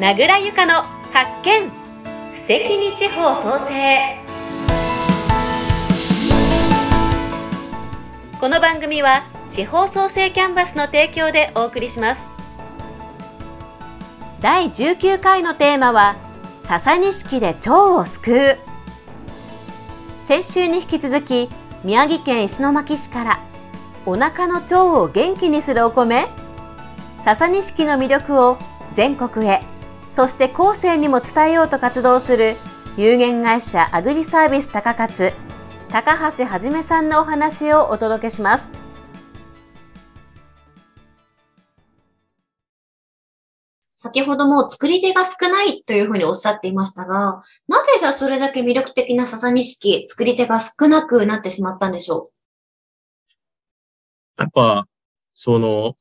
名倉由香の発見。素敵に地方創生。この番組は地方創生キャンバスの提供でお送りします。第19回のテーマは笹錦で腸を救う。先週に引き続き宮城県石巻市からお腹の腸を元気にするお米笹錦の魅力を全国へ。そして後世にも伝えようと活動する有限会社アグリサービス高勝高橋はじめさんのお話をお届けします。先ほども作り手が少ないというふうにおっしゃっていましたが、なぜじゃそれだけ魅力的な笹錦、作り手が少なくなってしまったんでしょう？やっぱ、その、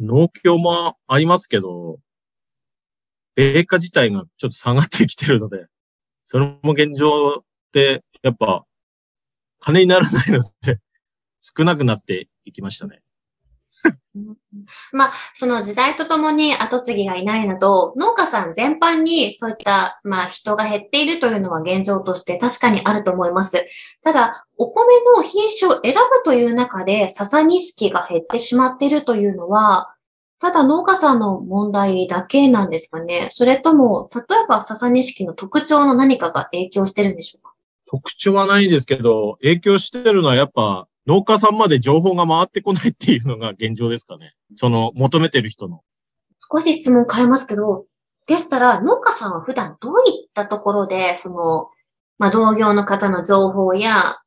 農協もありますけど、米価自体がちょっと下がってきてるので、それも現状で、やっぱ、金にならないので、少なくなっていきましたね。まあ、その時代とともに後継ぎがいないなど、農家さん全般にそういった、まあ、人が減っているというのは現状として確かにあると思います。ただ、お米の品種を選ぶという中で、笹錦が減ってしまっているというのは、ただ農家さんの問題だけなんですかねそれとも、例えば笹錦の特徴の何かが影響してるんでしょうか？特徴はないですけど、影響してるのはやっぱ農家さんまで情報が回ってこないっていうのが現状ですかね。その求めてる人の。少し質問変えますけど、でしたら農家さんは普段どういったところで、その、まあ、同業の方の情報や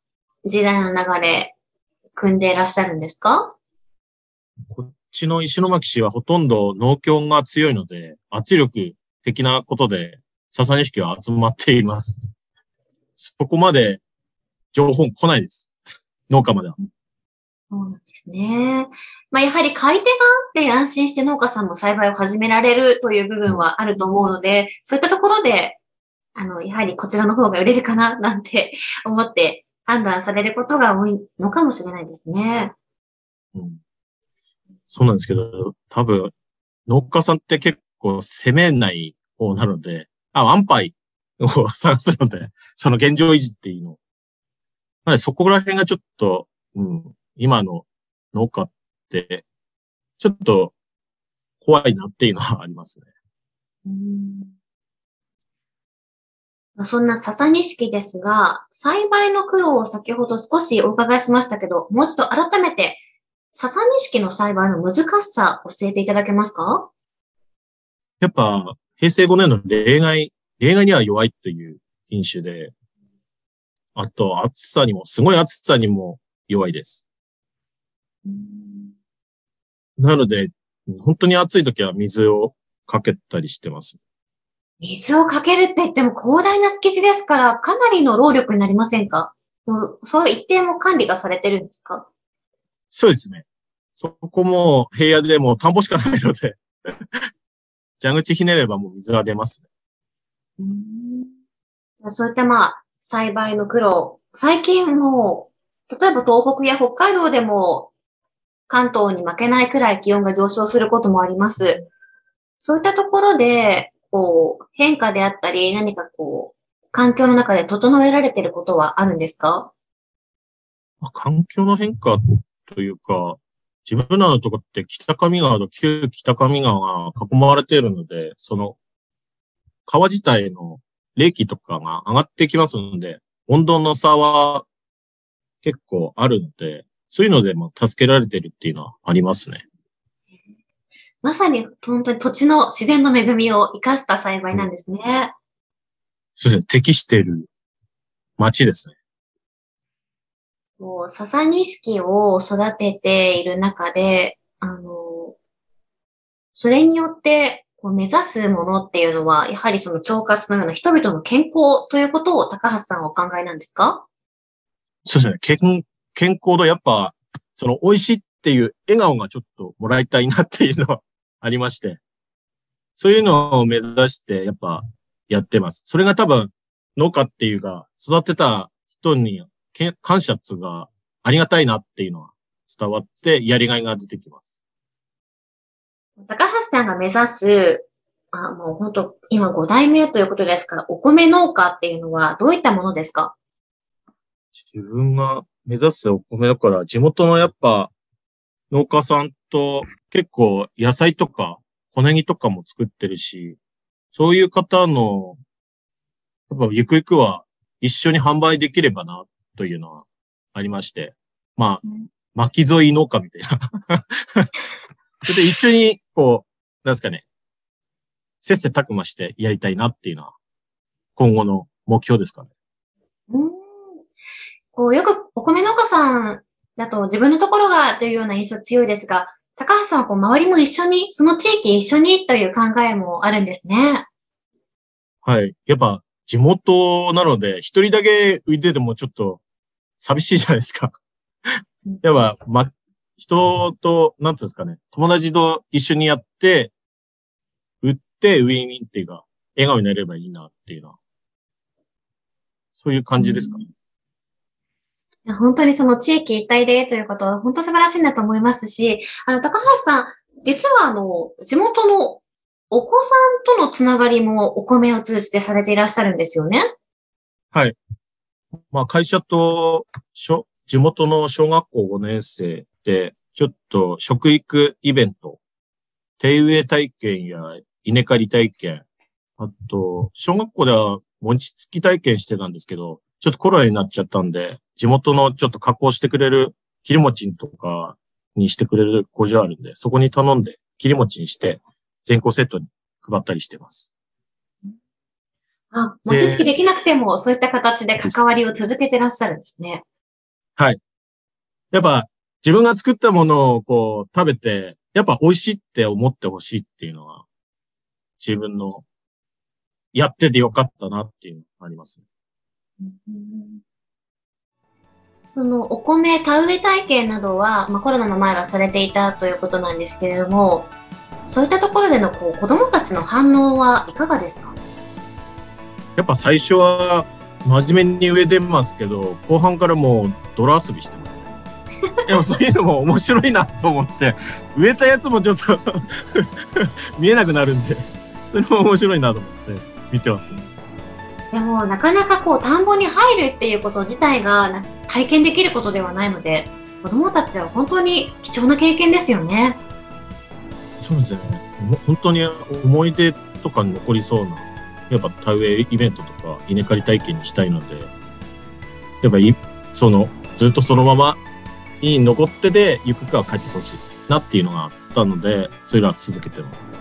時代の流れ、組んでいらっしゃるんですか？こっちの石巻市はほとんど農協が強いので、圧力的なことで、笹錦は集まっています。そこまで情報来ないです。農家までは。そうなんですね。まあ、やはり買い手があって安心して農家さんも栽培を始められるという部分はあると思うので、そういったところで、あの、やはりこちらの方が売れるかな、なんて思って判断されることが多いのかもしれないですね。うん。そうなんですけど、多分、農家さんって結構攻めない方なので、あ、ワンパイを 探すので、その現状維持っていうのなのでそこら辺がちょっと、うん、今の農家って、ちょっと怖いなっていうのはありますね。うん、そんな笹錦ですが、栽培の苦労を先ほど少しお伺いしましたけど、もう一度改めて、笹錦の栽培の難しさ教えていただけますか？やっぱ、平成5年の例外、例外には弱いという品種で、あと、暑さにも、すごい暑さにも弱いです。なので、本当に暑い時は水をかけたりしてます。水をかけるって言っても広大な敷地ですから、かなりの労力になりませんか？その一定も管理がされてるんですか？そうですね。そこも平野でも田んぼしかないので 蛇口ひねればもう水が出ますね。そういったまあ、栽培の苦労。最近も例えば東北や北海道でも関東に負けないくらい気温が上昇することもあります。そういったところで、こう、変化であったり、何かこう、環境の中で整えられていることはあるんですか？環境の変化というか、自分らのとこって北上川と旧北上川が囲まれているので、その川自体の冷気とかが上がってきますので、温度の差は結構あるので、そういうのでも助けられてるっていうのはありますね。まさに本当に土地の自然の恵みを生かした栽培なんですね。うん、そうですね。適している町ですね。もう、笹錦を育てている中で、あの、それによってこう目指すものっていうのは、やはりその腸活のような人々の健康ということを高橋さんはお考えなんですか？そうですね。健、健康度、やっぱ、その美味しいっていう笑顔がちょっともらいたいなっていうのはありまして、そういうのを目指してやっぱやってます。それが多分農家っていうか、育てた人に感謝っつうがありがたいなっていうのは伝わってやりがいが出てきます。高橋さんが目指すあもう本当、今5代目ということですから、お米農家っていうのはどういったものですか？自分が目指すお米だから、地元のやっぱ農家さんと結構野菜とか小ネギとかも作ってるし、そういう方の、やっぱゆくゆくは一緒に販売できればな、というのはありまして。まあ、巻き添い農家みたいな それで一緒に、こう、なんですかね、せっせたくましてやりたいなっていうのは、今後の目標ですかね。うん。こう、よくお米農家さんだと自分のところがというような印象強いですが、高橋さんはこう周りも一緒に、その地域一緒にという考えもあるんですね。はい。やっぱ地元なので、一人だけ浮いててもちょっと寂しいじゃないですか。やっぱ、ま、人と、なんつうんですかね、友達と一緒にやって、売ってウィンウィンっていうか、笑顔になればいいなっていうのは、そういう感じですか？ね。や本当にその地域一体でということは本当素晴らしいなと思いますし、あの、高橋さん、実はあの、地元のお子さんとのつながりもお米を通じてされていらっしゃるんですよね？はい。まあ、会社と、しょ地元の小学校5年生で、ちょっと食育イベント、手植え体験や稲刈り体験、あと、小学校では餅つき体験してたんですけど、ちょっとコロナになっちゃったんで、地元のちょっと加工してくれる切り餅とかにしてくれる工場あるんで、そこに頼んで切り餅にして全校セットに配ったりしてます。あ、餅つきできなくても、そういった形で関わりを続けてらっしゃるんですね。はい。やっぱ、自分が作ったものをこう食べて、やっぱ美味しいって思ってほしいっていうのは、自分のやっててよかったなっていうのがあります、そのお米田植え体験などは、まあ、コロナの前はされていたということなんですけれども、そういったところでのこう子供たちの反応はいかがですか？やっぱ最初は真面目に植えてますけど、後半からもう泥遊びしてますね。でもそういうのも面白いなと思って、植えたやつもちょっと 見えなくなるんで、それも面白いなと思って見てますね。でも、なかなかこう、田んぼに入るっていうこと自体が体験できることではないので、子供たちは本当に貴重な経験ですよね。そうですね。本当に思い出とかに残りそうな、やっぱ田植えイベントとか稲刈り体験にしたいので、やっぱい、その、ずっとそのままに残ってで、ゆくかは帰ってほしいなっていうのがあったので、それら続けてます。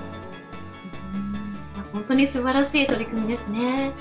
本当に素晴らしい取り組みですね。